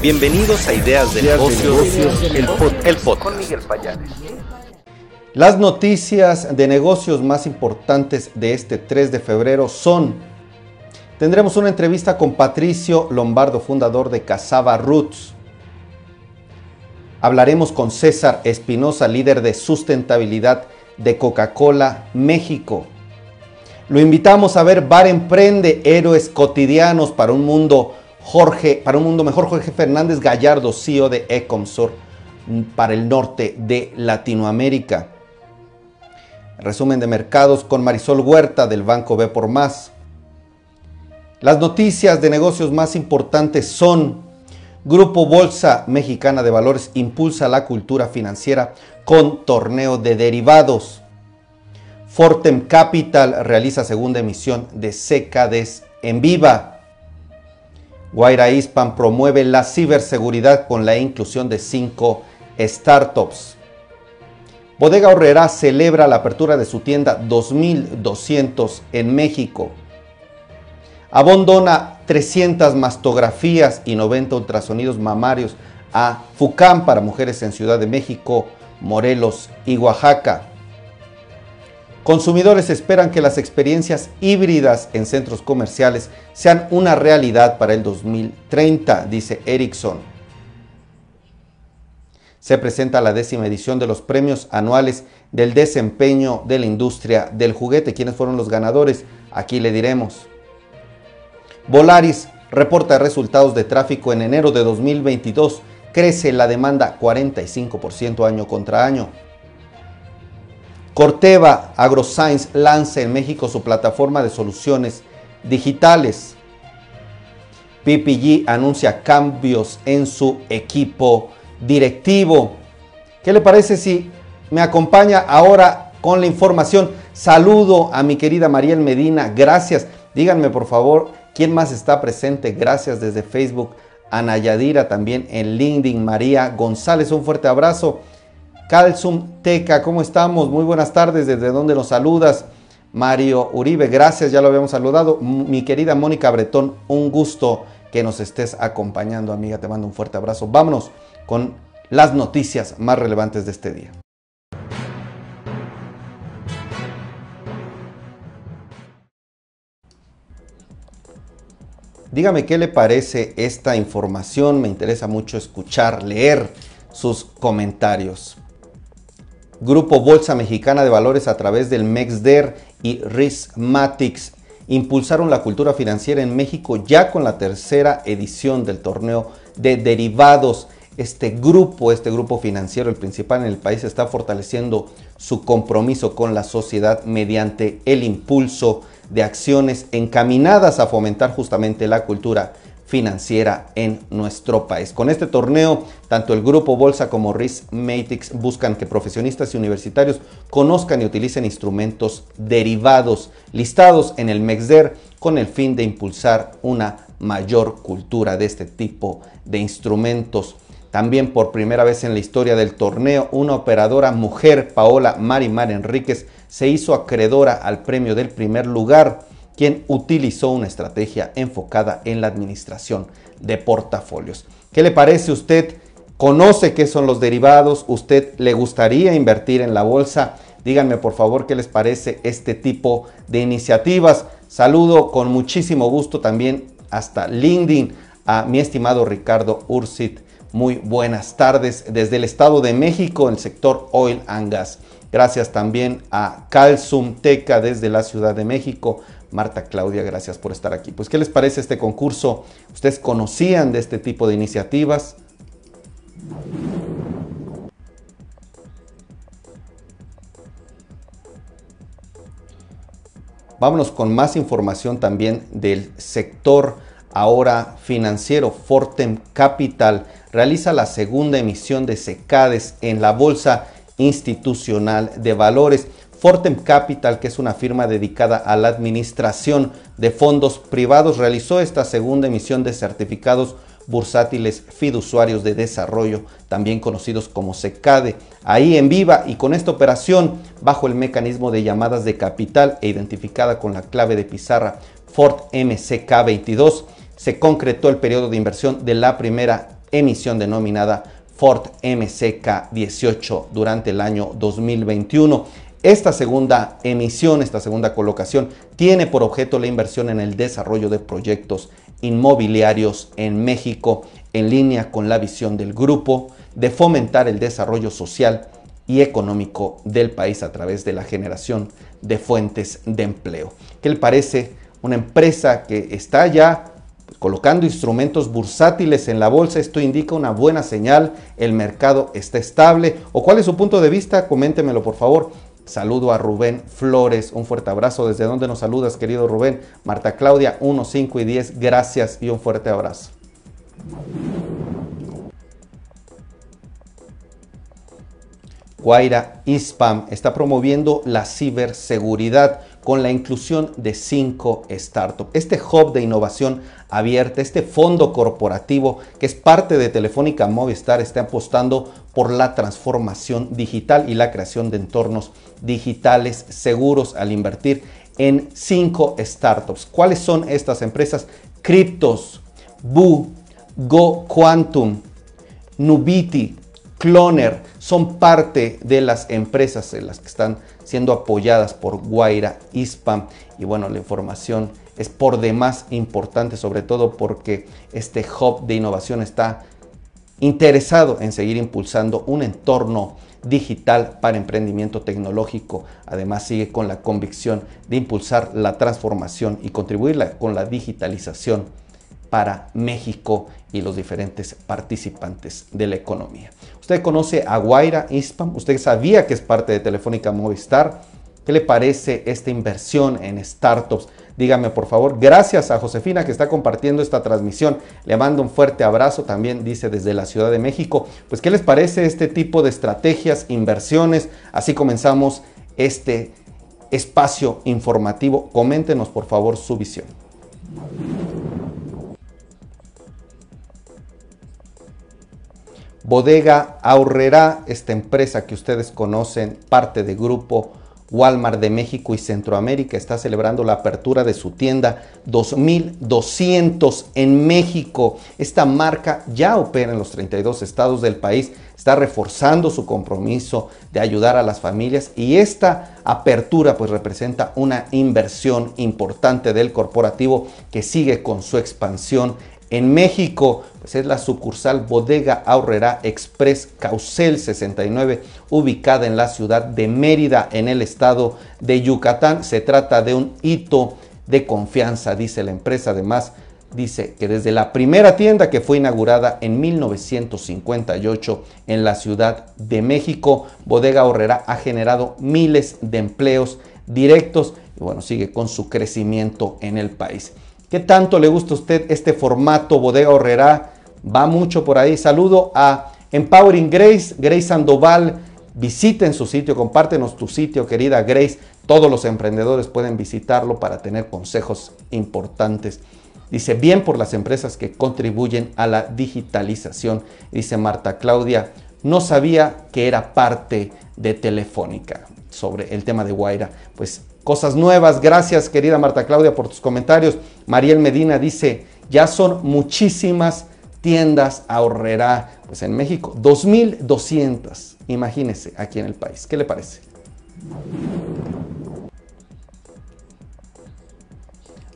Bienvenidos a Ideas de Negocios, el, podcast. Con Miguel Payares. Las noticias de negocios más importantes de este 3 de febrero son Tendremos una entrevista con Patricio Lombardo, fundador de Casaba Roots. Hablaremos con César Espinosa, líder de sustentabilidad de Coca-Cola México. Lo invitamos a ver Bar Emprende, héroes cotidianos para un mundo Jorge, para un mundo mejor, Jorge Fernández Gallardo, CEO de Ecomsor para el norte de Latinoamérica. Resumen de mercados con Marisol Huerta del Banco B por Más. Las noticias de negocios más importantes son Grupo Bolsa Mexicana de Valores impulsa la cultura financiera con torneo de derivados. Fortem Capital realiza segunda emisión de CKDs en viva. Guaira Hispan promueve la ciberseguridad con la inclusión de cinco startups. Bodega Horrera celebra la apertura de su tienda 2200 en México. Abandona 300 mastografías y 90 ultrasonidos mamarios a FUCAM para mujeres en Ciudad de México, Morelos y Oaxaca. Consumidores esperan que las experiencias híbridas en centros comerciales sean una realidad para el 2030, dice Ericsson. Se presenta la décima edición de los premios anuales del desempeño de la industria del juguete. ¿Quiénes fueron los ganadores? Aquí le diremos. Volaris reporta resultados de tráfico en enero de 2022. Crece la demanda 45% año contra año. Corteva AgroScience lanza en México su plataforma de soluciones digitales. PPG anuncia cambios en su equipo directivo. ¿Qué le parece si me acompaña ahora con la información? Saludo a mi querida Mariel Medina, gracias. Díganme por favor ¿Quién más está presente? Gracias desde Facebook. Ana Yadira también en LinkedIn. María González, un fuerte abrazo. Calzum Teca, ¿cómo estamos? Muy buenas tardes. ¿Desde dónde nos saludas? Mario Uribe, gracias, ya lo habíamos saludado. Mi querida Mónica Bretón, un gusto que nos estés acompañando, amiga. Te mando un fuerte abrazo. Vámonos con las noticias más relevantes de este día. Dígame qué le parece esta información, me interesa mucho escuchar, leer sus comentarios. Grupo Bolsa Mexicana de Valores a través del MEXDER y Rismatics impulsaron la cultura financiera en México ya con la tercera edición del torneo de derivados. Este grupo, este grupo financiero, el principal en el país, está fortaleciendo su compromiso con la sociedad mediante el impulso de acciones encaminadas a fomentar justamente la cultura financiera en nuestro país. Con este torneo, tanto el Grupo Bolsa como Matix buscan que profesionistas y universitarios conozcan y utilicen instrumentos derivados listados en el MEXDER con el fin de impulsar una mayor cultura de este tipo de instrumentos. También por primera vez en la historia del torneo, una operadora mujer, Paola Marimar Enríquez, se hizo acreedora al premio del primer lugar, quien utilizó una estrategia enfocada en la administración de portafolios. ¿Qué le parece usted? ¿Conoce qué son los derivados? ¿Usted le gustaría invertir en la bolsa? Díganme por favor qué les parece este tipo de iniciativas. Saludo con muchísimo gusto también hasta LinkedIn a mi estimado Ricardo Ursit. Muy buenas tardes desde el Estado de México, el sector oil and gas. Gracias también a Calzum Teca desde la Ciudad de México. Marta Claudia, gracias por estar aquí. Pues, ¿qué les parece este concurso? ¿Ustedes conocían de este tipo de iniciativas? Vámonos con más información también del sector ahora financiero. Fortem Capital realiza la segunda emisión de SECADES en la bolsa institucional de valores. Fortem Capital, que es una firma dedicada a la administración de fondos privados, realizó esta segunda emisión de certificados bursátiles fiduciarios de desarrollo, también conocidos como SECADE, ahí en viva y con esta operación bajo el mecanismo de llamadas de capital e identificada con la clave de pizarra Fort MCK22, se concretó el periodo de inversión de la primera emisión denominada Ford MCK 18 durante el año 2021. Esta segunda emisión, esta segunda colocación, tiene por objeto la inversión en el desarrollo de proyectos inmobiliarios en México, en línea con la visión del grupo de fomentar el desarrollo social y económico del país a través de la generación de fuentes de empleo. ¿Qué le parece una empresa que está ya colocando instrumentos bursátiles en la bolsa, esto indica una buena señal, el mercado está estable. ¿O cuál es su punto de vista? Coméntemelo por favor. Saludo a Rubén Flores, un fuerte abrazo. ¿Desde dónde nos saludas, querido Rubén? Marta Claudia, 1, 5 y 10, gracias y un fuerte abrazo. Guaira ISPAM está promoviendo la ciberseguridad con la inclusión de cinco startups. Este hub de innovación abierta, este fondo corporativo que es parte de Telefónica Movistar, está apostando por la transformación digital y la creación de entornos digitales seguros al invertir en cinco startups. ¿Cuáles son estas empresas? Cryptos, Bu, Go Quantum, Nubiti, Cloner, son parte de las empresas en las que están siendo apoyadas por Guaira ISPAM. Y bueno, la información es por demás importante, sobre todo porque este hub de innovación está interesado en seguir impulsando un entorno digital para emprendimiento tecnológico. Además sigue con la convicción de impulsar la transformación y contribuir con la digitalización para México y los diferentes participantes de la economía. Usted conoce a Guaira ISPAM, usted sabía que es parte de Telefónica Movistar. ¿Qué le parece esta inversión en startups? Dígame por favor. Gracias a Josefina que está compartiendo esta transmisión. Le mando un fuerte abrazo también, dice desde la Ciudad de México. Pues, ¿qué les parece este tipo de estrategias, inversiones? Así comenzamos este espacio informativo. Coméntenos por favor su visión. Bodega Aurrera, esta empresa que ustedes conocen, parte del grupo Walmart de México y Centroamérica, está celebrando la apertura de su tienda 2200 en México. Esta marca ya opera en los 32 estados del país, está reforzando su compromiso de ayudar a las familias y esta apertura pues representa una inversión importante del corporativo que sigue con su expansión en México, pues es la sucursal Bodega Aurrera Express Caucel 69, ubicada en la ciudad de Mérida, en el estado de Yucatán. Se trata de un hito de confianza, dice la empresa. Además, dice que desde la primera tienda que fue inaugurada en 1958 en la Ciudad de México, Bodega Aurrera ha generado miles de empleos directos y bueno, sigue con su crecimiento en el país. ¿Qué tanto le gusta a usted este formato Bodega Horrera? Va mucho por ahí. Saludo a Empowering Grace, Grace Sandoval. Visiten su sitio, compártenos tu sitio, querida Grace. Todos los emprendedores pueden visitarlo para tener consejos importantes. Dice, bien por las empresas que contribuyen a la digitalización. Dice Marta Claudia, no sabía que era parte de Telefónica sobre el tema de Guaira. Pues cosas nuevas. Gracias, querida Marta Claudia, por tus comentarios. Mariel Medina dice, ya son muchísimas tiendas ahorrera pues en México, 2.200, imagínese, aquí en el país. ¿Qué le parece?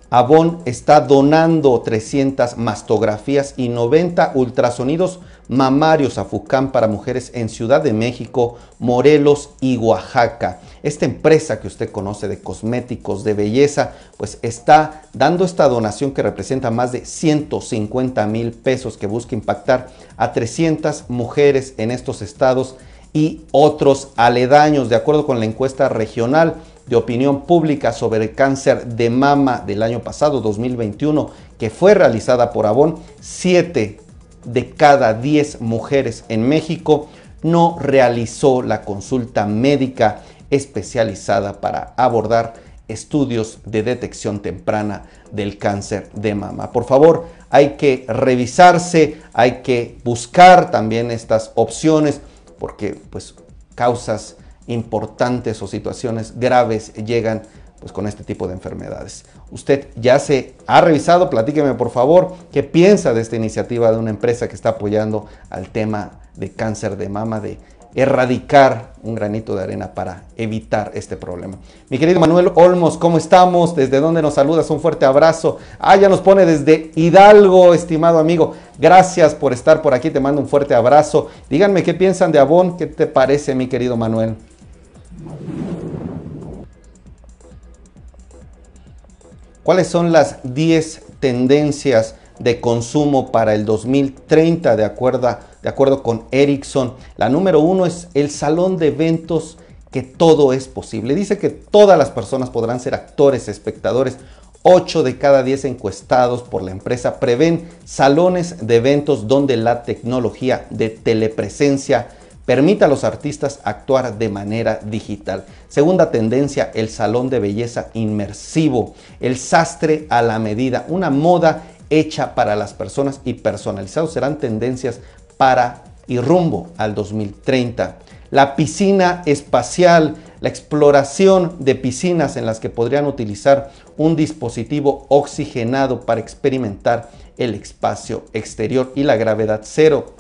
Avon está donando 300 mastografías y 90 ultrasonidos mamarios a FUCAM para mujeres en Ciudad de México, Morelos y Oaxaca. Esta empresa que usted conoce de cosméticos, de belleza, pues está dando esta donación que representa más de 150 mil pesos que busca impactar a 300 mujeres en estos estados y otros aledaños, de acuerdo con la encuesta regional de opinión pública sobre el cáncer de mama del año pasado, 2021, que fue realizada por Avon, 7 de cada 10 mujeres en México no realizó la consulta médica especializada para abordar estudios de detección temprana del cáncer de mama. Por favor, hay que revisarse, hay que buscar también estas opciones porque pues causas importantes o situaciones graves llegan pues con este tipo de enfermedades. Usted ya se ha revisado, platíqueme por favor qué piensa de esta iniciativa de una empresa que está apoyando al tema de cáncer de mama, de erradicar un granito de arena para evitar este problema. Mi querido Manuel Olmos, ¿cómo estamos? ¿Desde dónde nos saludas? Un fuerte abrazo. Ah, ya nos pone desde Hidalgo, estimado amigo. Gracias por estar por aquí, te mando un fuerte abrazo. Díganme qué piensan de Avon, qué te parece, mi querido Manuel. ¿Cuáles son las 10 tendencias de consumo para el 2030 de acuerdo, de acuerdo con Ericsson? La número uno es el salón de eventos que todo es posible. Dice que todas las personas podrán ser actores, espectadores. 8 de cada 10 encuestados por la empresa prevén salones de eventos donde la tecnología de telepresencia permite a los artistas actuar de manera digital. Segunda tendencia, el salón de belleza inmersivo, el sastre a la medida, una moda hecha para las personas y personalizados serán tendencias para y rumbo al 2030. La piscina espacial, la exploración de piscinas en las que podrían utilizar un dispositivo oxigenado para experimentar el espacio exterior y la gravedad cero.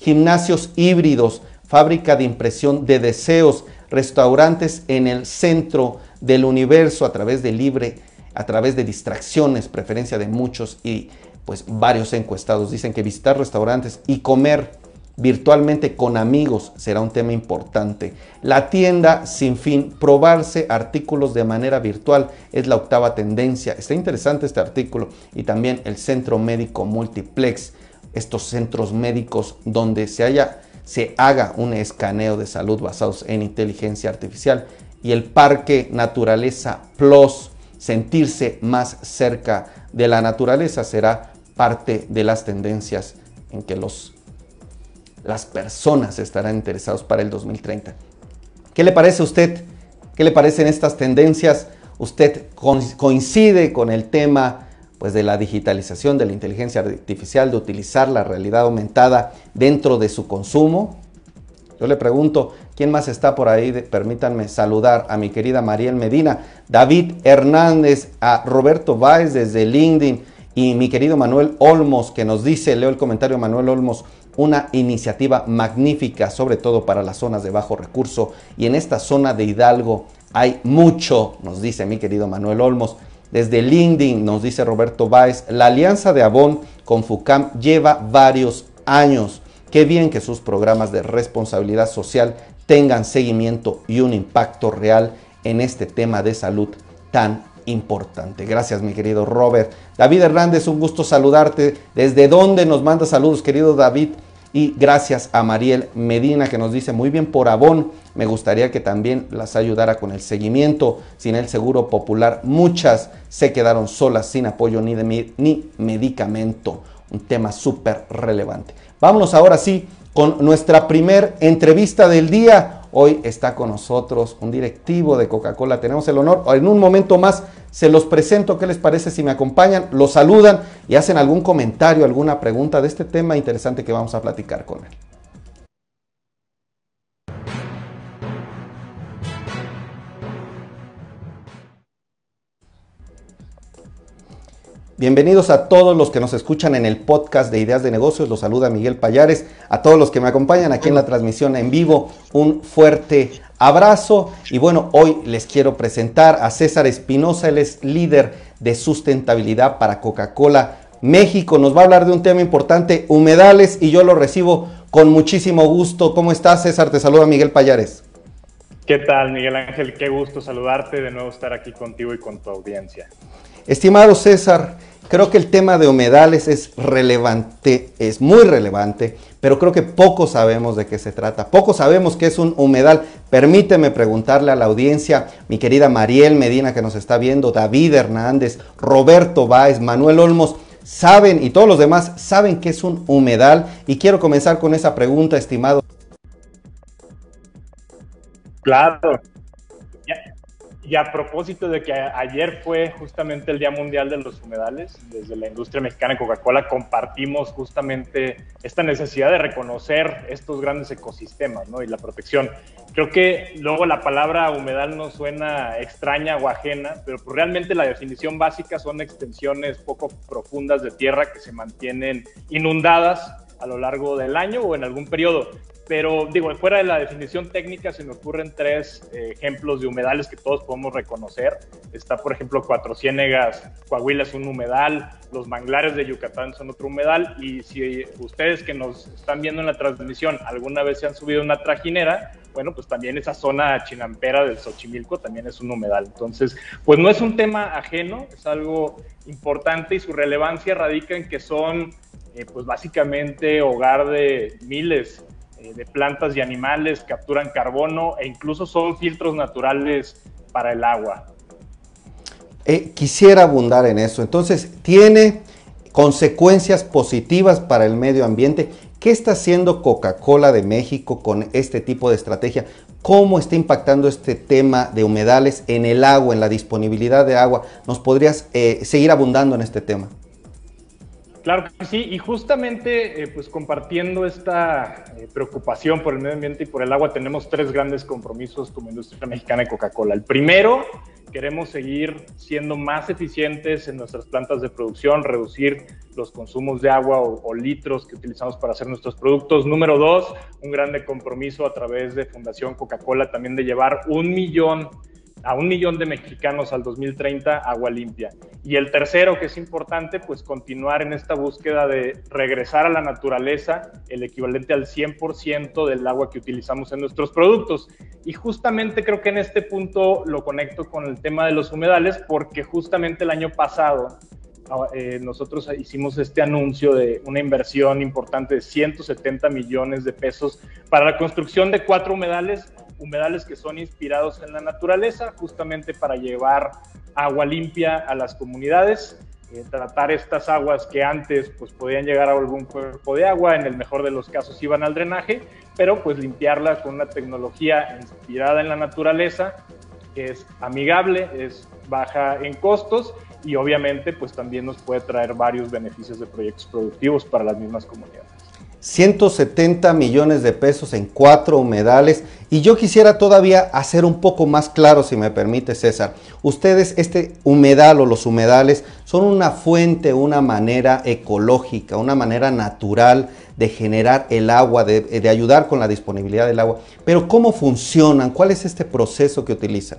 Gimnasios híbridos, fábrica de impresión de deseos, restaurantes en el centro del universo a través de libre, a través de distracciones, preferencia de muchos y pues varios encuestados dicen que visitar restaurantes y comer virtualmente con amigos será un tema importante. La tienda sin fin, probarse artículos de manera virtual es la octava tendencia. Está interesante este artículo y también el centro médico multiplex, estos centros médicos donde se haya se haga un escaneo de salud basados en inteligencia artificial y el Parque Naturaleza Plus, sentirse más cerca de la naturaleza será parte de las tendencias en que los, las personas estarán interesados para el 2030. ¿Qué le parece a usted? ¿Qué le parecen estas tendencias? ¿Usted coincide con el tema pues de la digitalización, de la inteligencia artificial, de utilizar la realidad aumentada dentro de su consumo. Yo le pregunto, ¿quién más está por ahí? Permítanme saludar a mi querida Mariel Medina, David Hernández, a Roberto Báez desde LinkedIn y mi querido Manuel Olmos que nos dice, leo el comentario Manuel Olmos, una iniciativa magnífica, sobre todo para las zonas de bajo recurso y en esta zona de Hidalgo hay mucho, nos dice mi querido Manuel Olmos. Desde LinkedIn nos dice Roberto Báez, la alianza de Avon con FUCAM lleva varios años. Qué bien que sus programas de responsabilidad social tengan seguimiento y un impacto real en este tema de salud tan importante. Gracias, mi querido Robert. David Hernández, un gusto saludarte. ¿Desde dónde nos manda saludos, querido David? Y gracias a Mariel Medina que nos dice muy bien por Avon. Me gustaría que también las ayudara con el seguimiento. Sin el seguro popular, muchas se quedaron solas sin apoyo ni, de, ni medicamento. Un tema súper relevante. Vámonos ahora sí con nuestra primer entrevista del día. Hoy está con nosotros un directivo de Coca-Cola. Tenemos el honor. En un momento más se los presento. ¿Qué les parece si me acompañan? Los saludan y hacen algún comentario, alguna pregunta de este tema interesante que vamos a platicar con él. Bienvenidos a todos los que nos escuchan en el podcast de Ideas de Negocios. Los saluda Miguel Payares. A todos los que me acompañan aquí en la transmisión en vivo, un fuerte abrazo. Y bueno, hoy les quiero presentar a César Espinosa. Él es líder de sustentabilidad para Coca-Cola México. Nos va a hablar de un tema importante, humedales, y yo lo recibo con muchísimo gusto. ¿Cómo estás, César? Te saluda Miguel Payares. ¿Qué tal, Miguel Ángel? Qué gusto saludarte, de nuevo estar aquí contigo y con tu audiencia. Estimado César, creo que el tema de humedales es relevante, es muy relevante, pero creo que poco sabemos de qué se trata. Poco sabemos qué es un humedal. Permíteme preguntarle a la audiencia, mi querida Mariel Medina que nos está viendo, David Hernández, Roberto Báez, Manuel Olmos, saben y todos los demás saben qué es un humedal. Y quiero comenzar con esa pregunta, estimado. Claro. Y a propósito de que ayer fue justamente el Día Mundial de los Humedales, desde la industria mexicana Coca-Cola compartimos justamente esta necesidad de reconocer estos grandes ecosistemas ¿no? y la protección. Creo que luego la palabra humedal no suena extraña o ajena, pero pues realmente la definición básica son extensiones poco profundas de tierra que se mantienen inundadas a lo largo del año o en algún periodo. Pero digo, fuera de la definición técnica se me ocurren tres eh, ejemplos de humedales que todos podemos reconocer. Está, por ejemplo, Cuatro Ciénegas, Coahuila es un humedal, los manglares de Yucatán son otro humedal y si ustedes que nos están viendo en la transmisión alguna vez se han subido una trajinera, bueno, pues también esa zona chinampera del Xochimilco también es un humedal. Entonces, pues no es un tema ajeno, es algo importante y su relevancia radica en que son, eh, pues básicamente hogar de miles eh, de plantas y animales, capturan carbono e incluso son filtros naturales para el agua. Eh, quisiera abundar en eso. Entonces, tiene consecuencias positivas para el medio ambiente. ¿Qué está haciendo Coca-Cola de México con este tipo de estrategia? ¿Cómo está impactando este tema de humedales en el agua, en la disponibilidad de agua? ¿Nos podrías seguir abundando en este tema? Claro que sí, y justamente eh, pues compartiendo esta eh, preocupación por el medio ambiente y por el agua, tenemos tres grandes compromisos como industria mexicana de Coca-Cola. El primero, queremos seguir siendo más eficientes en nuestras plantas de producción, reducir los consumos de agua o, o litros que utilizamos para hacer nuestros productos. Número dos, un grande compromiso a través de Fundación Coca-Cola también de llevar un millón a un millón de mexicanos al 2030 agua limpia. Y el tercero, que es importante, pues continuar en esta búsqueda de regresar a la naturaleza el equivalente al 100% del agua que utilizamos en nuestros productos. Y justamente creo que en este punto lo conecto con el tema de los humedales, porque justamente el año pasado ah, eh, nosotros hicimos este anuncio de una inversión importante de 170 millones de pesos para la construcción de cuatro humedales humedales que son inspirados en la naturaleza, justamente para llevar agua limpia a las comunidades, eh, tratar estas aguas que antes pues, podían llegar a algún cuerpo de agua, en el mejor de los casos iban al drenaje, pero pues limpiarla con una tecnología inspirada en la naturaleza, que es amigable, es baja en costos y obviamente pues también nos puede traer varios beneficios de proyectos productivos para las mismas comunidades. 170 millones de pesos en cuatro humedales. Y yo quisiera todavía hacer un poco más claro, si me permite César. Ustedes, este humedal o los humedales son una fuente, una manera ecológica, una manera natural de generar el agua, de, ayudar con la disponibilidad del agua. Pero ¿cómo funcionan? ¿Cuál es este proceso que utilizan?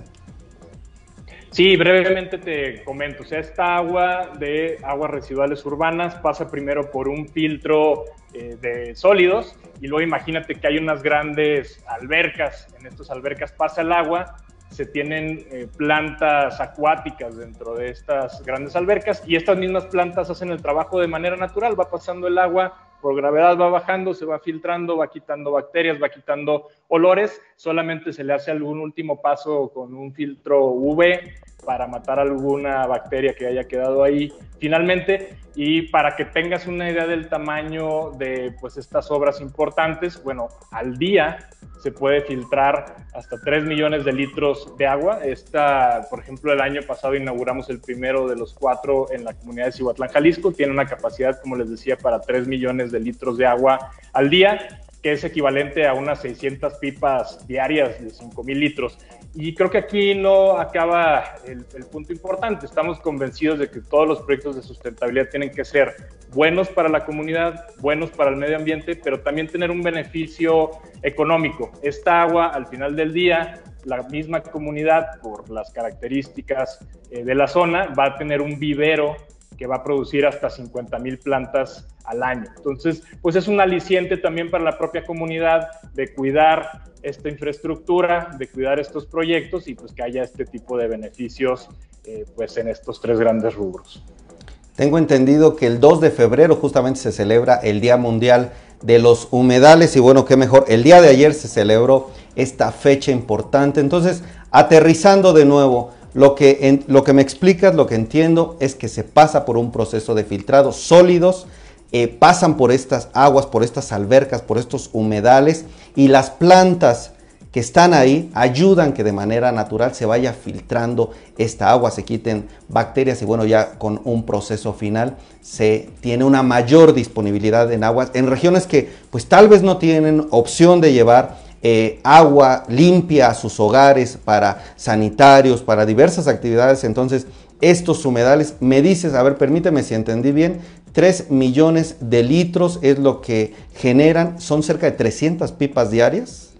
Sí, brevemente te comento. O sea, esta agua de aguas residuales urbanas pasa primero por un filtro eh, de sólidos y luego imagínate que hay unas grandes albercas. En estas albercas pasa el agua, se tienen eh, plantas acuáticas dentro de estas grandes albercas y estas mismas plantas hacen el trabajo de manera natural. Va pasando el agua por gravedad va bajando, se va filtrando, va quitando bacterias, va quitando olores, solamente se le hace algún último paso con un filtro UV para matar alguna bacteria que haya quedado ahí finalmente y para que tengas una idea del tamaño de pues estas obras importantes, bueno, al día se puede filtrar hasta 3 millones de litros de agua. Esta, por ejemplo, el año pasado inauguramos el primero de los cuatro en la comunidad de Cihuatlán, Jalisco. Tiene una capacidad, como les decía, para 3 millones de litros de agua al día que es equivalente a unas 600 pipas diarias de 5 mil litros. Y creo que aquí no acaba el, punto importante. Estamos convencidos de que todos los proyectos de sustentabilidad tienen que ser buenos para la comunidad, buenos para el medio ambiente, pero también tener un beneficio económico. Esta agua, al final del día, la misma comunidad, por las características eh, de la zona, va a tener un vivero que va a producir hasta 50 mil plantas al año. Entonces, pues es un aliciente también para la propia comunidad de cuidar esta infraestructura, de cuidar estos proyectos y pues que haya este tipo de beneficios eh, pues en estos tres grandes rubros. Tengo entendido que el 2 de febrero justamente se celebra el Día Mundial de los Humedales y bueno, qué mejor, el día de ayer se celebró esta fecha importante. Entonces, aterrizando de nuevo, lo que, lo que me explicas, lo que entiendo es que se pasa por un proceso de filtrado sólidos, eh, pasan por estas aguas, por estas albercas, por estos humedales y las plantas que están ahí ayudan que de manera natural se vaya filtrando esta agua, se quiten bacterias y bueno, ya con un proceso final se tiene una mayor disponibilidad en aguas en regiones que pues tal vez no tienen opción de llevar eh, agua limpia a sus hogares para sanitarios, para diversas actividades. Entonces, estos humedales, me dices, a ver, permíteme si entendí bien, 3 millones de litros es lo que generan, son cerca de 300 pipas diarias.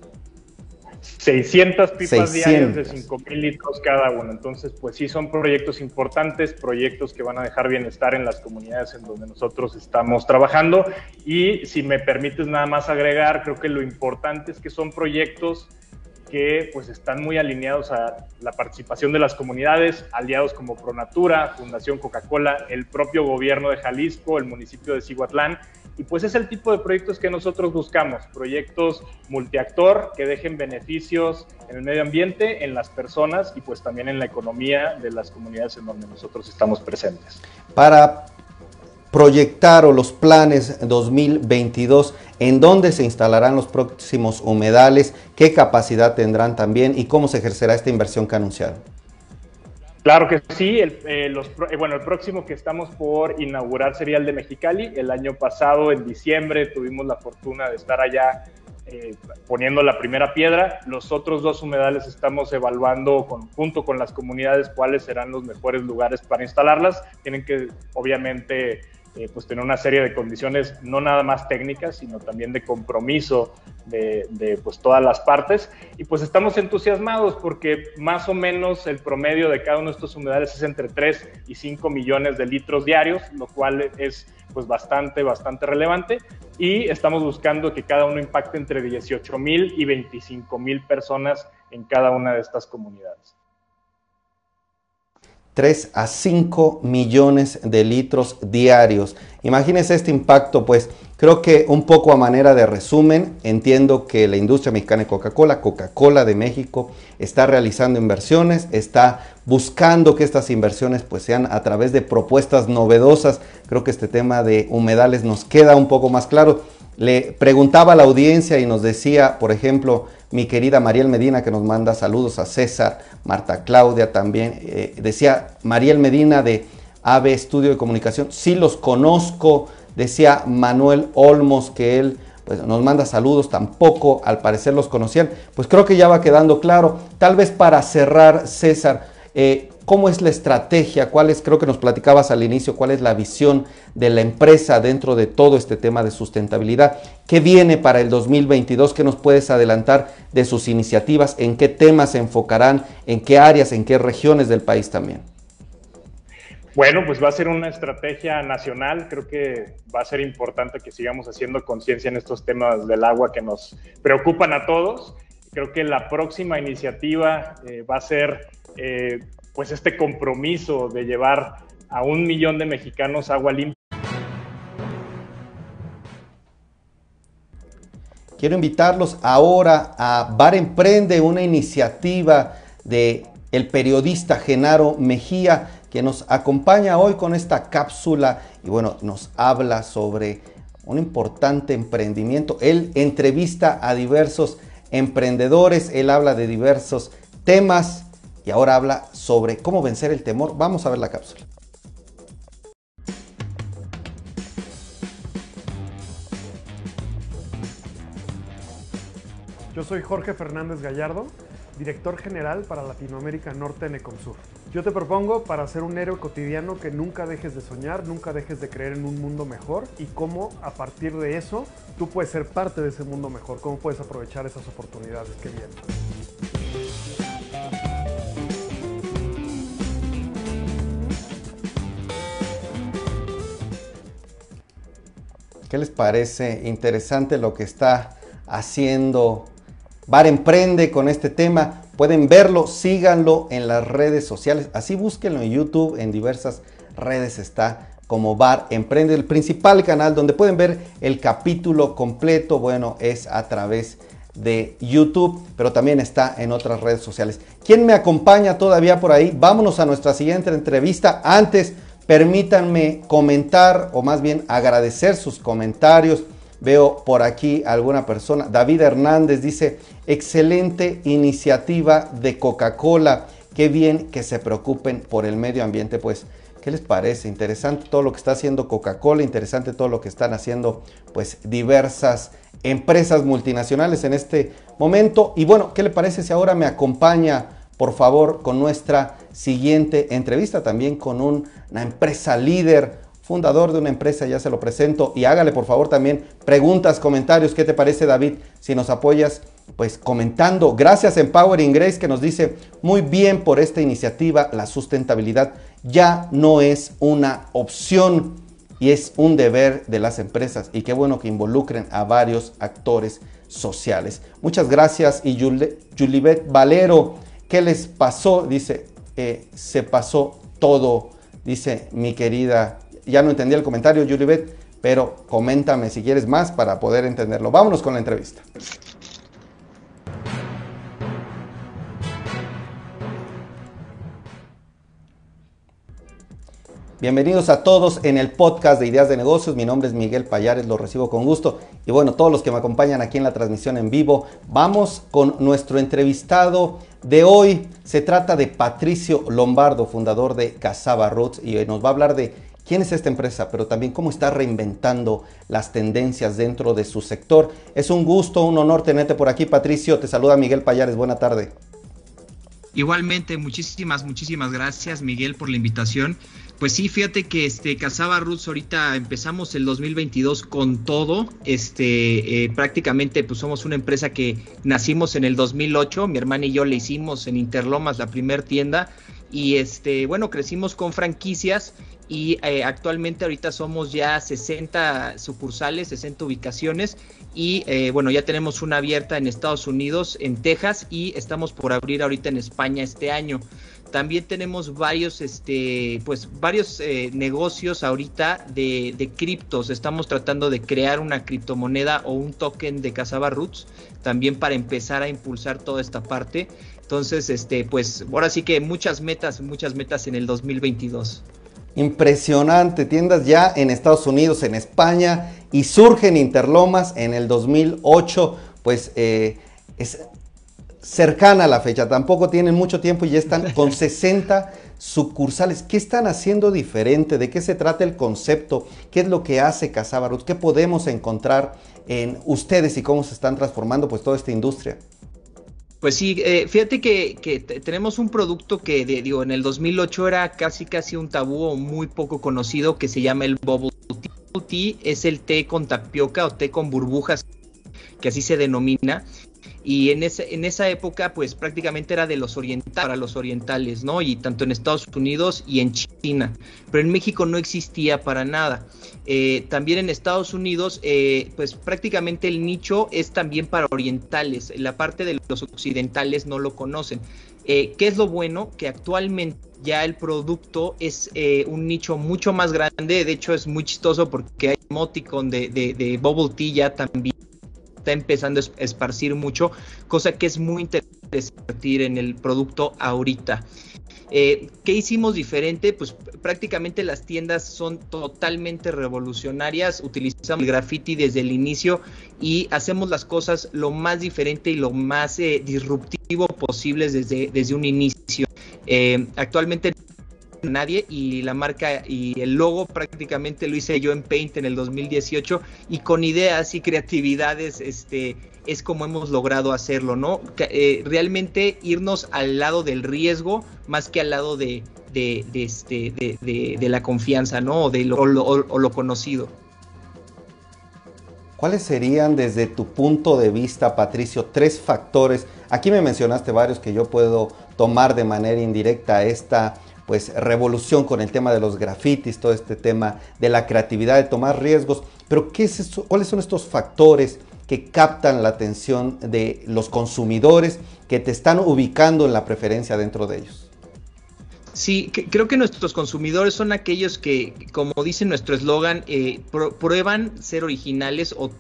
600 pipas diarias de 5 mil litros cada uno. Entonces, pues sí, son proyectos importantes, proyectos que van a dejar bienestar en las comunidades en donde nosotros estamos trabajando. Y si me permites nada más agregar, creo que lo importante es que son proyectos que pues están muy alineados a la participación de las comunidades, aliados como Pronatura, Fundación Coca-Cola, el propio gobierno de Jalisco, el municipio de Cihuatlán, y pues es el tipo de proyectos que nosotros buscamos, proyectos multiactor que dejen beneficios en el medio ambiente, en las personas y pues también en la economía de las comunidades en donde nosotros estamos presentes. Para proyectar o los planes 2022, en dónde se instalarán los próximos humedales, qué capacidad tendrán también y cómo se ejercerá esta inversión que anunciaron. Claro que sí, eh, eh, bueno, el próximo que estamos por inaugurar sería el de Mexicali. El año pasado, en diciembre, tuvimos la fortuna de estar allá eh, poniendo la primera piedra. Los otros dos humedales estamos evaluando junto con las comunidades cuáles serán los mejores lugares para instalarlas. Tienen que, obviamente, eh, pues tener una serie de condiciones no nada más técnicas, sino también de compromiso de, pues todas las partes. Y pues estamos entusiasmados porque más o menos el promedio de cada uno de estos humedales es entre 3 y 5 millones de litros diarios, lo cual es pues bastante, bastante relevante. Y estamos buscando que cada uno impacte entre 18 mil y 25 mil personas en cada una de estas comunidades. 3 a 5 millones de litros diarios. Imagínense este impacto, pues creo que un poco a manera de resumen, entiendo que la industria mexicana de Coca-Cola, Coca-Cola de México, está realizando inversiones, está buscando que estas inversiones pues sean a través de propuestas novedosas. Creo que este tema de humedales nos queda un poco más claro. Le preguntaba a la audiencia y nos decía, por ejemplo, mi querida Mariel Medina, que nos manda saludos a César, Marta Claudia también. Eh, decía Mariel Medina de AVE Estudio de Comunicación, sí los conozco. Decía Manuel Olmos que él pues, nos manda saludos, tampoco al parecer los conocían. Pues creo que ya va quedando claro. Tal vez para cerrar, César, eh, ¿Cómo es la estrategia? ¿Cuál es, creo que nos platicabas al inicio, cuál es la visión de la empresa dentro de todo este tema de sustentabilidad? ¿Qué viene para el 2022? ¿Qué nos puedes adelantar de sus iniciativas? ¿En qué temas se enfocarán? ¿En qué áreas? ¿En qué regiones del país también? Bueno, pues va a ser una estrategia nacional. Creo que va a ser importante que sigamos haciendo conciencia en estos temas del agua que nos preocupan a todos. Creo que la próxima iniciativa eh, va a ser eh, pues este compromiso de llevar a un millón de mexicanos agua limpia. Quiero invitarlos ahora a Bar Emprende, una iniciativa de el periodista Genaro Mejía, que nos acompaña hoy con esta cápsula y bueno, nos habla sobre un importante emprendimiento. Él entrevista a diversos emprendedores, él habla de diversos temas y ahora habla sobre cómo vencer el temor. Vamos a ver la cápsula. Yo soy Jorge Fernández Gallardo, director general para Latinoamérica Norte en Ecomsur. Yo te propongo para ser un héroe cotidiano que nunca dejes de soñar, nunca dejes de creer en un mundo mejor y cómo a partir de eso tú puedes ser parte de ese mundo mejor, cómo puedes aprovechar esas oportunidades que vienen. ¿Qué les parece interesante lo que está haciendo Bar Emprende con este tema? Pueden verlo, síganlo en las redes sociales. Así búsquenlo en YouTube, en diversas redes está como Bar Emprende. El principal canal donde pueden ver el capítulo completo, bueno, es a través de YouTube, pero también está en otras redes sociales. ¿Quién me acompaña todavía por ahí? Vámonos a nuestra siguiente entrevista. Antes, Permítanme comentar o más bien agradecer sus comentarios, Veo por aquí alguna persona. David Hernández dice, excelente iniciativa de Coca-Cola. Qué bien que se preocupen por el medio ambiente. Pues, ¿qué les parece? Interesante todo lo que está haciendo Coca-Cola, interesante todo lo que están haciendo pues diversas empresas multinacionales en este momento. Y bueno, ¿qué le parece si ahora me acompaña, por favor, con nuestra siguiente entrevista, también con una empresa líder, fundador de una empresa, ya se lo presento, y hágale por favor también preguntas, comentarios, ¿qué te parece David? Si nos apoyas, pues comentando. Gracias Empowering Grace que nos dice, muy bien por esta iniciativa, la sustentabilidad ya no es una opción y es un deber de las empresas y qué bueno que involucren a varios actores sociales. Muchas gracias y Julibet Valero, ¿qué les pasó? Dice, eh, se pasó todo, dice mi querida, ya no entendí el comentario Julibet, pero coméntame si quieres más para poder entenderlo. Vámonos con la entrevista. Bienvenidos a todos en el podcast de Ideas de Negocios. Mi nombre es Miguel Payares, lo recibo con gusto. Y bueno, todos los que me acompañan aquí en la transmisión en vivo, vamos con nuestro entrevistado de hoy. Se trata de Patricio Lombardo, fundador de Casaba Roots, y nos va a hablar de quién es esta empresa, pero también cómo está reinventando las tendencias dentro de su sector. Es un gusto, un honor tenerte por aquí, Patricio. Te saluda Miguel Payares. Buena tarde. Igualmente, muchísimas, muchísimas gracias, Miguel, por la invitación. Pues sí, fíjate que este Casaba Roots ahorita empezamos el 2022 con todo. Este eh, prácticamente pues somos una empresa que nacimos en el 2008, mi hermana y yo le hicimos en Interlomas la primer tienda y este bueno, crecimos con franquicias y eh, actualmente ahorita somos ya 60 sucursales, 60 ubicaciones y eh, bueno, ya tenemos una abierta en Estados Unidos, en Texas y estamos por abrir ahorita en España este año. También tenemos varios, este, pues, varios eh, negocios ahorita de, criptos. Estamos tratando de crear una criptomoneda o un token de Casaba Roots, también para empezar a impulsar toda esta parte. Entonces, este, pues, ahora sí que muchas metas, muchas metas en el 2022. Impresionante, tiendas ya en Estados Unidos, en España y surgen Interlomas en el 2008, pues eh, es cercana a la fecha, tampoco tienen mucho tiempo y ya están con 60 sucursales. ¿Qué están haciendo diferente? ¿De qué se trata el concepto? ¿Qué es lo que hace Casabarut? ¿Qué podemos encontrar en ustedes y cómo se están transformando pues toda esta industria? Pues sí, eh, fíjate que, tenemos un producto que digo en el 2008 era casi casi un tabú o muy poco conocido que se llama el bubble tea. Es el té con tapioca o té con burbujas, que así se denomina y en, ese, en esa época pues prácticamente era de los orientales para los orientales, ¿no? Y tanto en Estados Unidos y en China, pero en México no existía para nada. Eh, también en Estados Unidos eh, pues prácticamente el nicho es también para orientales, la parte de los occidentales no lo conocen. Eh, ¿Qué es lo bueno? Que actualmente ya el producto es un nicho mucho más grande, de hecho es muy chistoso porque hay emoticon de, de, de bubble tea ya también está empezando a esparcir mucho, cosa que es muy interesante en el producto ahorita. Eh, ¿Qué hicimos diferente? Pues prácticamente las tiendas son totalmente revolucionarias, utilizamos el graffiti desde el inicio y hacemos las cosas lo más diferente y lo más eh, disruptivo posible desde, desde un inicio. Eh, actualmente nadie y la marca y el logo prácticamente lo hice yo en Paint en el 2018 y con ideas y creatividades este es como hemos logrado hacerlo, ¿no? Eh, realmente irnos al lado del riesgo más que al lado de, de, este, de, la confianza, ¿no? O, de lo, o lo conocido. ¿Cuáles serían desde tu punto de vista, Patricio, tres factores? Aquí me mencionaste varios que yo puedo tomar de manera indirecta esta pues revolución con el tema de los grafitis, todo este tema de la creatividad, de tomar riesgos. Pero ¿qué es ¿cuáles son estos factores que captan la atención de los consumidores que te están ubicando en la preferencia dentro de ellos? Sí, creo que nuestros consumidores son aquellos que, como dice nuestro eslogan, eh, prueban ser originales o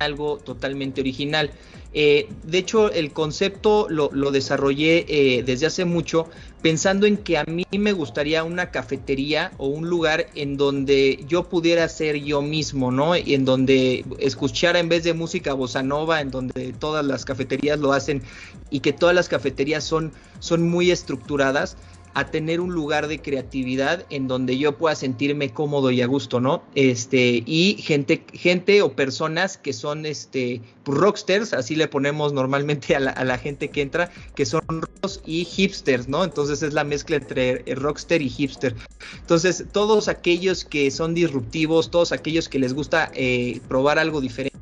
algo totalmente original. Eh, de hecho, el concepto lo, desarrollé eh, desde hace mucho pensando en que a mí me gustaría una cafetería o un lugar en donde yo pudiera ser yo mismo, ¿no? Y en donde escuchara en vez de música bossa nova, en donde todas las cafeterías lo hacen y que todas las cafeterías son, son muy estructuradas a tener un lugar de creatividad en donde yo pueda sentirme cómodo y a gusto, ¿no? Este, y gente, gente o personas que son este rocksters, así le ponemos normalmente a la, gente que entra, que son rocks y hipsters, ¿no? Entonces es la mezcla entre rockster y hipster. Entonces, todos aquellos que son disruptivos, todos aquellos que les gusta eh, probar algo diferente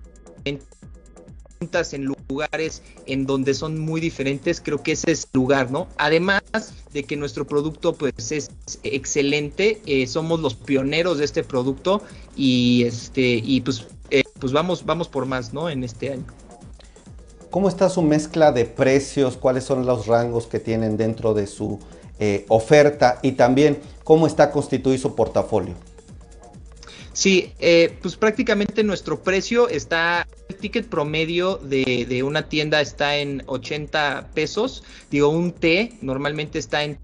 en lugares en donde son muy diferentes, creo que ese es el lugar, ¿no? Además de que nuestro producto pues es excelente, eh, somos los pioneros de este producto y este y pues eh, pues vamos vamos por más, ¿no? En este año. ¿Cómo está su mezcla de precios? ¿Cuáles son los rangos que tienen dentro de su eh, oferta? Y también, ¿cómo está constituido su portafolio? Sí, eh, pues prácticamente nuestro precio está, el ticket promedio de, una tienda está en 80 pesos, digo, un té normalmente está en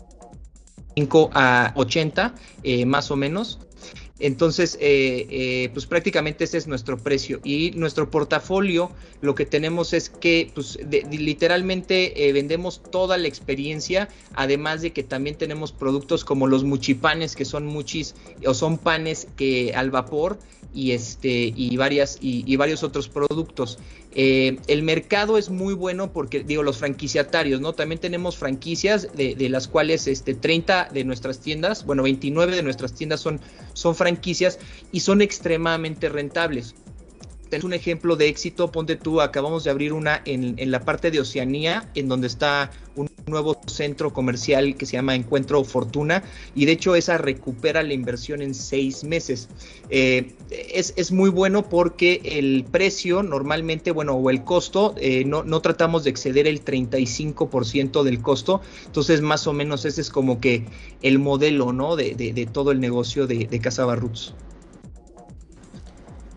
5 a 80, eh, más o menos. Entonces, eh, eh, pues prácticamente ese es nuestro precio. Y nuestro portafolio, lo que tenemos es que pues, literalmente eh, vendemos toda la experiencia, además de que también tenemos productos como los muchipanes, que son muchis, o son panes que al vapor, y este y varias y, varios otros productos. Eh, el mercado es muy bueno porque digo los franquiciatarios, ¿no? También tenemos franquicias de, de, las cuales este 30 de nuestras tiendas, bueno 29 de nuestras tiendas son son franquicias y son extremadamente rentables es un ejemplo de éxito, ponte tú, acabamos de abrir una en, la parte de Oceanía, en donde está un nuevo centro comercial que se llama Encuentro Fortuna, y de hecho esa recupera la inversión en seis meses. Eh, es, muy bueno porque el precio normalmente, bueno, o el costo, eh, no, no, tratamos de exceder el 35% del costo, entonces más o menos ese es como que el modelo, ¿no? De, de, todo el negocio de, de Casa.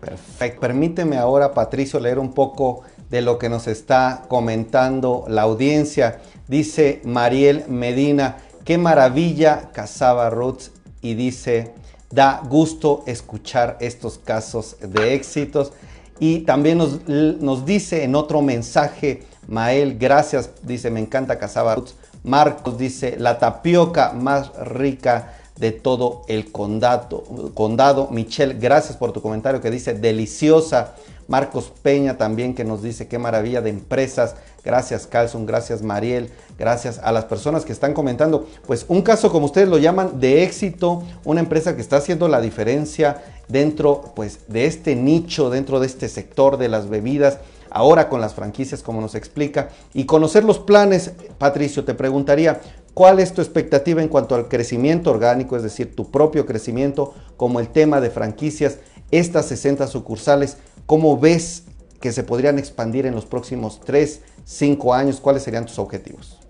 Perfecto. Permíteme ahora, Patricio, leer un poco de lo que nos está comentando la audiencia. Dice Mariel Medina, qué maravilla Casaba Roots y dice, da gusto escuchar estos casos de éxitos. Y también nos, nos dice en otro mensaje, Mael, gracias, dice, me encanta Casaba Roots. Marcos dice, la tapioca más rica de todo el condado. condado. Michelle, gracias por tu comentario que dice deliciosa. Marcos Peña también que nos dice qué maravilla de empresas. Gracias Carlson, gracias Mariel, gracias a las personas que están comentando. Pues un caso como ustedes lo llaman de éxito, una empresa que está haciendo la diferencia dentro pues de este nicho, dentro de este sector de las bebidas ahora con las franquicias como nos explica y conocer los planes, Patricio, te preguntaría, ¿cuál es tu expectativa en cuanto al crecimiento orgánico, es decir, tu propio crecimiento, como el tema de franquicias, estas 60 sucursales, cómo ves que se podrían expandir en los próximos 3, 5 años, cuáles serían tus objetivos?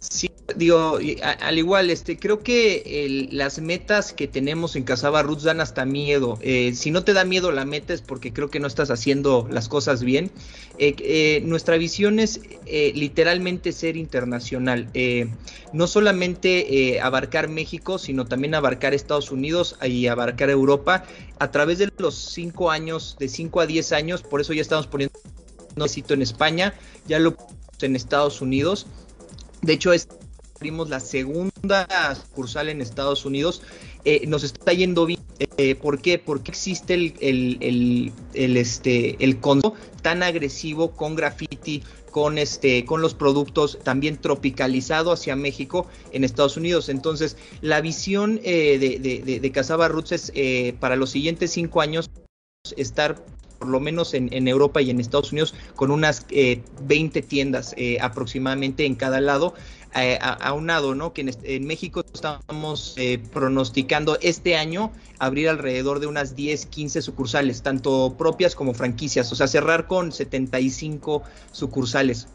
Sí, digo, al igual, este, creo que las metas que tenemos en Casaba Roots dan hasta miedo. Eh, si no te da miedo la meta es porque creo que no estás haciendo las cosas bien. Eh, eh, nuestra visión es literalmente ser internacional. no solamente abarcar México, sino también abarcar Estados Unidos y abarcar Europa a través de los cinco años, de 5 a 10 años. Por eso ya estamos poniendo un éxito en España, ya lo en Estados Unidos de hecho, abrimos la segunda sucursal en Estados Unidos. Eh, nos está yendo bien. Eh, ¿Por qué? Porque existe el, el, el, este, el tan agresivo con graffiti, con, este, con los productos también tropicalizado hacia México en Estados Unidos. Entonces, la visión eh, de, de, de, Casaba Roots es eh, para los siguientes cinco años estar por lo menos en, Europa y en Estados Unidos, con unas 20 eh, tiendas eh, aproximadamente en cada lado. Eh, aunado, ¿no? Que en, México estamos pronosticando este año abrir alrededor de unas 10, 15 sucursales, tanto propias como franquicias, o sea, cerrar con 75 sucursales.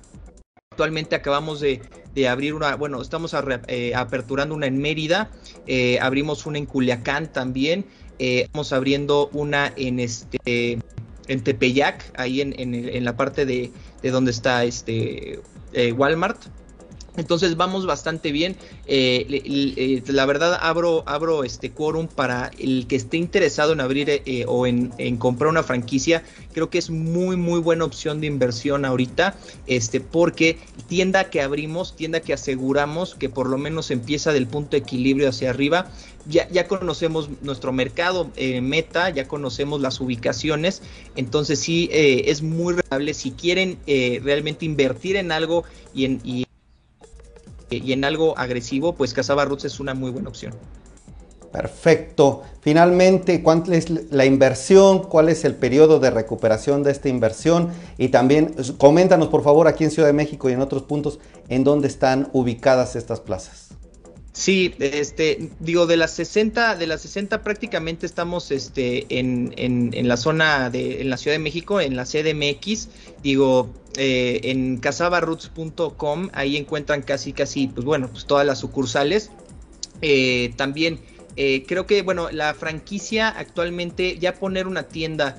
Actualmente acabamos de, abrir una, bueno, estamos aperturando una en Mérida, abrimos una en Culiacán también, estamos abriendo una en este en Tepeyac, ahí en, en, la parte de, de, donde está este eh, Walmart. Entonces vamos bastante bien. Eh, eh, la verdad abro, abro este quórum para el que esté interesado en abrir eh, o en, comprar una franquicia. Creo que es muy muy buena opción de inversión ahorita, este, porque tienda que abrimos, tienda que aseguramos que por lo menos empieza del punto equilibrio hacia arriba. Ya, ya conocemos nuestro mercado meta, ya conocemos las ubicaciones, entonces sí es muy rentable si quieren realmente invertir en algo y en y en algo agresivo, pues Casaba Roots es una muy buena opción. Perfecto. Finalmente, ¿cuánto es la inversión? ¿Cuál es el periodo de recuperación de esta inversión? Y también coméntanos, por favor, aquí en Ciudad de México y en otros puntos, en dónde están ubicadas estas plazas. Sí, este, digo, de las 60, de las 60 prácticamente estamos este, en, en, la zona de, en la Ciudad de México, en la CDMX, digo, eh, en casabaroots.com, ahí encuentran casi, casi, pues bueno, pues todas las sucursales. Eh, también eh, creo que, bueno, la franquicia actualmente, ya poner una tienda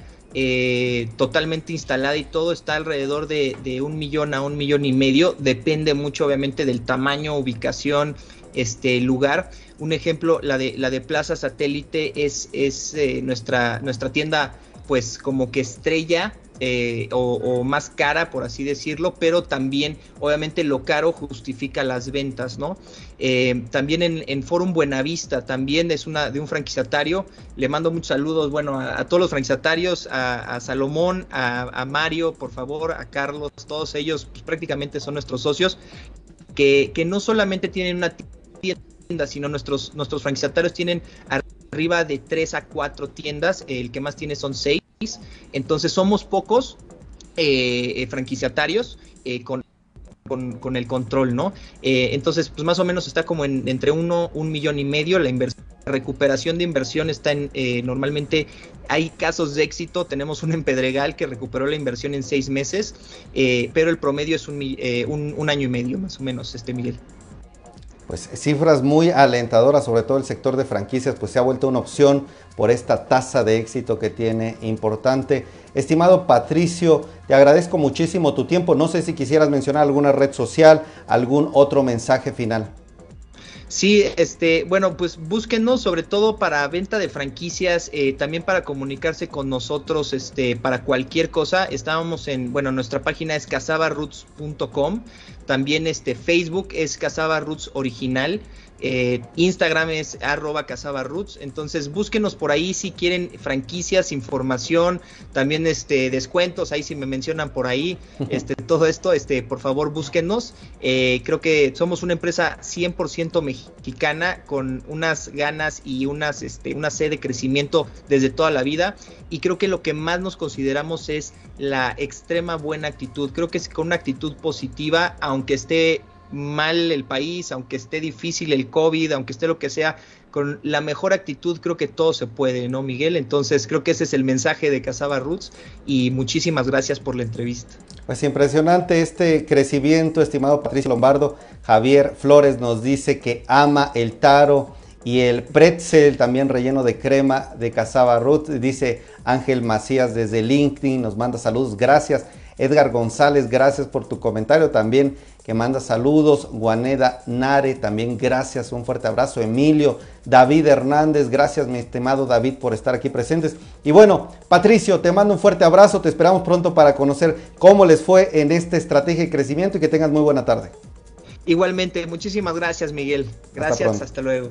totalmente instalada y todo está alrededor de, de, un millón a un millón y medio. Depende mucho, obviamente, del tamaño, ubicación este lugar. Un ejemplo, la de, la de Plaza Satélite es, es eh, nuestra, nuestra tienda pues como que estrella eh, o, más cara, por así decirlo, pero también obviamente lo caro justifica las ventas, ¿no? Eh, también en, Forum Buenavista, también es una de un franquiciatario, le mando muchos saludos, bueno, a, todos los franquiciatarios, a, Salomón, a, Mario, por favor, a Carlos, todos ellos pues, prácticamente son nuestros socios, que, que no solamente tienen una tiendas, sino nuestros, nuestros franquiciatarios tienen arriba de 3 a 4 tiendas, el que más tiene son 6, entonces somos pocos eh, eh, franquiciatarios eh, con, con, el control, ¿no? entonces, pues más o menos está como en, entre uno, un millón y medio la recuperación de inversión está en, normalmente hay casos de éxito, tenemos un en Pedregal que recuperó la inversión en seis meses, pero el promedio es un, un, un año y medio más o menos, este Miguel pues cifras muy alentadoras, sobre todo el sector de franquicias, pues se ha vuelto una opción por esta tasa de éxito que tiene importante. Estimado Patricio, te agradezco muchísimo tu tiempo. No sé si quisieras mencionar alguna red social, algún otro mensaje final. Sí, este, bueno, pues búsquenos sobre todo para venta de franquicias, eh, también para comunicarse con nosotros, este, para cualquier cosa. Estábamos en, bueno, nuestra página es casabaroots.com, también este Facebook es casabaroots original. Eh, Instagram es arroba casabarroots. Entonces búsquenos por ahí si quieren franquicias, información, también este descuentos, ahí si me mencionan por ahí, este, todo esto, este, por favor búsquenos. Eh, creo que somos una empresa 100% mexicana con unas ganas y unas, este, una sed de crecimiento desde toda la vida. Y creo que lo que más nos consideramos es la extrema buena actitud. Creo que es con una actitud positiva, aunque esté mal el país, aunque esté difícil el COVID, aunque esté lo que sea, con la mejor actitud creo que todo se puede, ¿no, Miguel? Entonces creo que ese es el mensaje de Casaba Roots y muchísimas gracias por la entrevista. Pues impresionante este crecimiento, estimado Patricio Lombardo. Javier Flores nos dice que ama el taro y el pretzel también relleno de crema de Casaba Roots. Dice Ángel Macías desde LinkedIn, nos manda saludos, gracias. Edgar González, gracias por tu comentario también que manda saludos. Guaneda Nare, también gracias, un fuerte abrazo. Emilio, David Hernández, gracias mi estimado David por estar aquí presentes. Y bueno, Patricio, te mando un fuerte abrazo, te esperamos pronto para conocer cómo les fue en esta estrategia de crecimiento y que tengas muy buena tarde. Igualmente, muchísimas gracias Miguel. Gracias, hasta luego.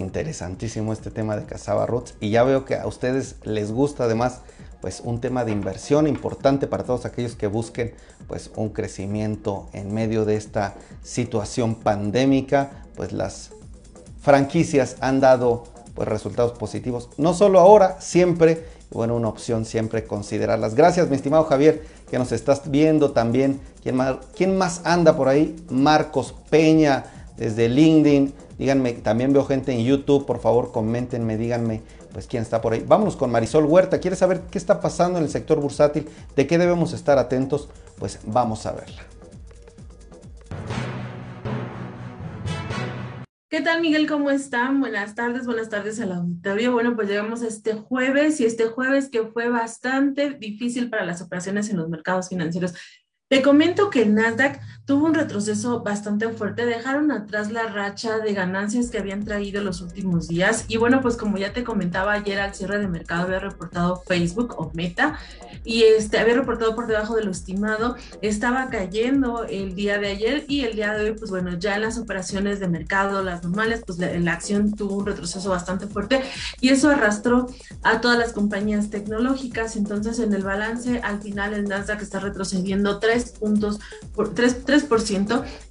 Interesantísimo este tema de Casaba Roots y ya veo que a ustedes les gusta además pues un tema de inversión importante para todos aquellos que busquen pues un crecimiento en medio de esta situación pandémica, pues las franquicias han dado pues resultados positivos, no solo ahora, siempre, bueno, una opción siempre considerarlas. Gracias, mi estimado Javier, que nos estás viendo también. ¿Quién más, quién más anda por ahí? Marcos Peña, desde LinkedIn. Díganme, también veo gente en YouTube, por favor, coméntenme, díganme pues quién está por ahí. Vámonos con Marisol Huerta. ¿Quieres saber qué está pasando en el sector bursátil? ¿De qué debemos estar atentos? Pues vamos a verla. ¿Qué tal, Miguel? ¿Cómo están? Buenas tardes, buenas tardes al auditorio. Bueno, pues llegamos este jueves y este jueves que fue bastante difícil para las operaciones en los mercados financieros. Te comento que el Nasdaq tuvo un retroceso bastante fuerte, dejaron atrás la racha de ganancias que habían traído los últimos días. Y bueno, pues como ya te comentaba ayer al cierre de mercado había reportado Facebook o Meta y este había reportado por debajo de lo estimado, estaba cayendo el día de ayer y el día de hoy pues bueno, ya en las operaciones de mercado, las normales, pues la, acción tuvo un retroceso bastante fuerte y eso arrastró a todas las compañías tecnológicas, entonces en el balance al final el Nasdaq está retrocediendo 3 puntos, por 3, 3%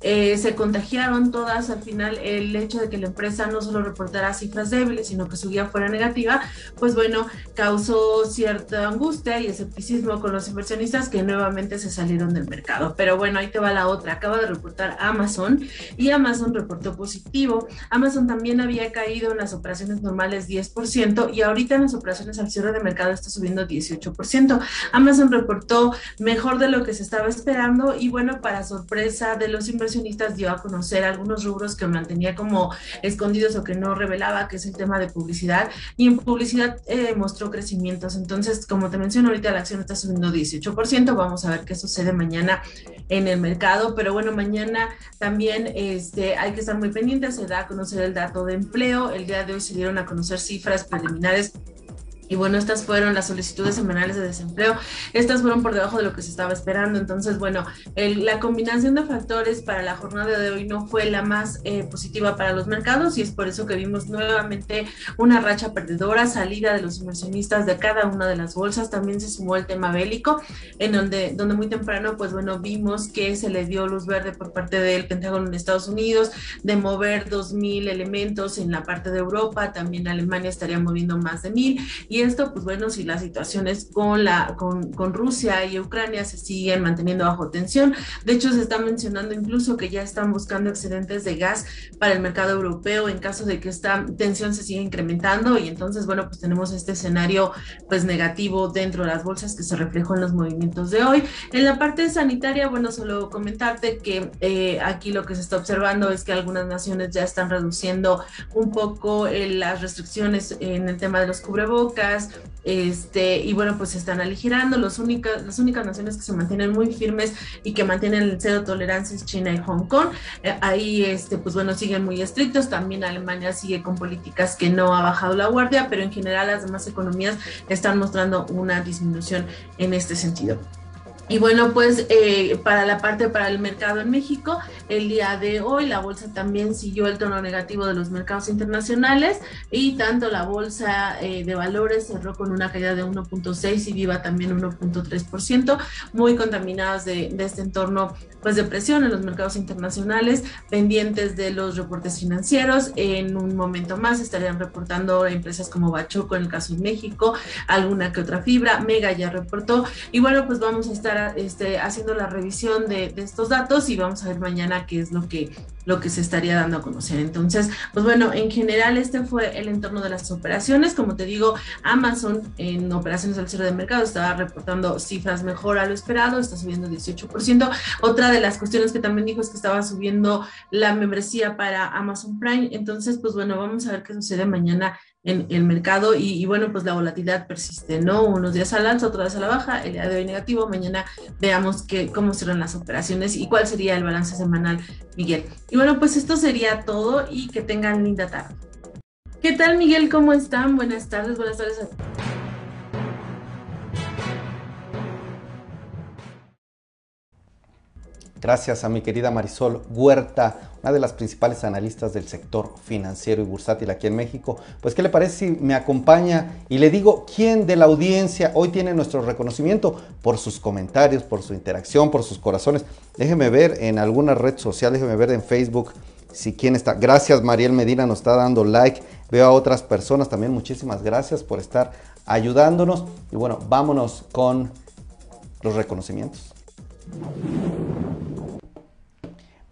eh, se contagiaron todas al final el hecho de que la empresa no solo reportara cifras débiles, sino que su guía fuera negativa, pues bueno, causó cierta angustia y escepticismo con los inversionistas que nuevamente se salieron del mercado. Pero bueno, ahí te va la otra. Acaba de reportar Amazon y Amazon reportó positivo. Amazon también había caído en las operaciones normales 10% y ahorita en las operaciones al cierre de mercado está subiendo 18%. Amazon reportó mejor de lo que se estaba esperando y bueno, para sorpresa de los inversionistas dio a conocer algunos rubros que mantenía como escondidos o que no revelaba, que es el tema de publicidad y en publicidad eh, mostró crecimientos. Entonces, como te menciono, ahorita la acción está subiendo 18%, vamos a ver qué sucede mañana en el mercado, pero bueno, mañana también este, hay que estar muy pendientes, se da a conocer el dato de empleo, el día de hoy se dieron a conocer cifras preliminares y bueno, estas fueron las solicitudes semanales de desempleo. Estas fueron por debajo de lo que se estaba esperando. Entonces, bueno, el, la combinación de factores para la jornada de hoy no fue la más eh, positiva para los mercados y es por eso que vimos nuevamente una racha perdedora, salida de los inversionistas de cada una de las bolsas. También se sumó el tema bélico, en donde, donde muy temprano, pues bueno, vimos que se le dio luz verde por parte del Pentágono en Estados Unidos de mover 2.000 elementos en la parte de Europa. También Alemania estaría moviendo más de 1.000 y esto, pues bueno, si las situaciones con, la, con, Rusia y Ucrania se siguen manteniendo bajo tensión, de hecho se está mencionando incluso que ya están buscando excedentes de gas para el mercado europeo en caso de que esta tensión se siga incrementando y entonces, bueno, pues tenemos este escenario pues negativo dentro de las bolsas que se reflejó en los movimientos de hoy. En la parte sanitaria, bueno, solo comentarte que eh, aquí lo que se está observando es que algunas naciones ya están reduciendo un poco eh, las restricciones en el tema de los cubrebocas, este, y bueno, pues se están aligerando. Las únicas naciones que se mantienen muy firmes y que mantienen el cero tolerancia es China y Hong Kong. Eh, ahí, este, pues bueno, siguen muy estrictos. También Alemania sigue con políticas que no ha bajado la guardia, pero en general las demás economías están mostrando una disminución en este sentido. Y bueno, pues eh, para la parte para el mercado en México, el día de hoy la bolsa también siguió el tono negativo de los mercados internacionales y tanto la bolsa eh, de valores cerró con una caída de 1.6 y Viva también 1.3%, muy contaminadas de, de, este entorno pues de presión en los mercados internacionales, pendientes de los reportes financieros. En un momento más estarían reportando empresas como Bachoco en el caso de México, alguna que otra fibra, Mega ya reportó y bueno, pues vamos a estar este, haciendo la revisión de, estos datos y vamos a ver mañana qué es lo que, lo que se estaría dando a conocer. Entonces, pues bueno, en general este fue el entorno de las operaciones. Como te digo, Amazon en operaciones al cierre de mercado estaba reportando cifras mejor a lo esperado, está subiendo 18%. Otra de las cuestiones que también dijo es que estaba subiendo la membresía para Amazon Prime. Entonces, pues bueno, vamos a ver qué sucede mañana en el mercado y, bueno, pues la volatilidad persiste, ¿no? Unos días al alza, otros días a la baja, el día de hoy negativo, mañana veamos que, cómo serán las operaciones y cuál sería el balance semanal, Miguel. Y bueno, pues esto sería todo y que tengan linda tarde. ¿Qué tal, Miguel? ¿Cómo están? Buenas tardes, buenas tardes a Gracias a mi querida Marisol Huerta, una de las principales analistas del sector financiero y bursátil aquí en México. Pues, ¿qué le parece si me acompaña y le digo quién de la audiencia hoy tiene nuestro reconocimiento por sus comentarios, por su interacción, por sus corazones? Déjeme ver en alguna red social, déjeme ver en Facebook si quién está. Gracias, Mariel Medina nos está dando like. Veo a otras personas también. Muchísimas gracias por estar ayudándonos. Y bueno, vámonos con los reconocimientos.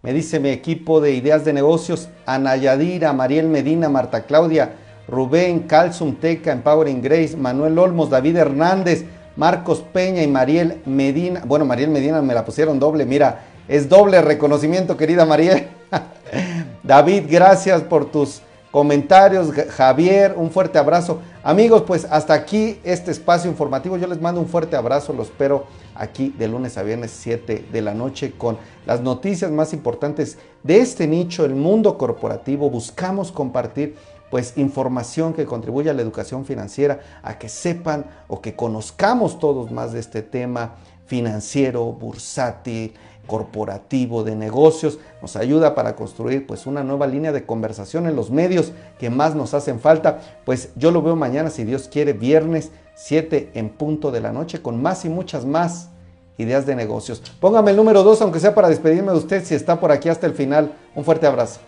Me dice mi equipo de ideas de negocios, Ana Yadira, Mariel Medina, Marta Claudia, Rubén, Calzum Teca, Empowering Grace, Manuel Olmos, David Hernández, Marcos Peña y Mariel Medina. Bueno, Mariel Medina me la pusieron doble, mira, es doble reconocimiento, querida Mariel. David, gracias por tus comentarios. Javier, un fuerte abrazo. Amigos, pues hasta aquí este espacio informativo. Yo les mando un fuerte abrazo. Lo espero aquí de lunes a viernes 7 de la noche con las noticias más importantes de este nicho, el mundo corporativo. Buscamos compartir pues información que contribuya a la educación financiera, a que sepan o que conozcamos todos más de este tema financiero, bursátil, corporativo, de negocios, nos ayuda para construir pues una nueva línea de conversación en los medios que más nos hacen falta. Pues yo lo veo mañana, si Dios quiere, viernes 7 en punto de la noche, con más y muchas más ideas de negocios. Póngame el número 2, aunque sea para despedirme de usted, si está por aquí hasta el final. Un fuerte abrazo.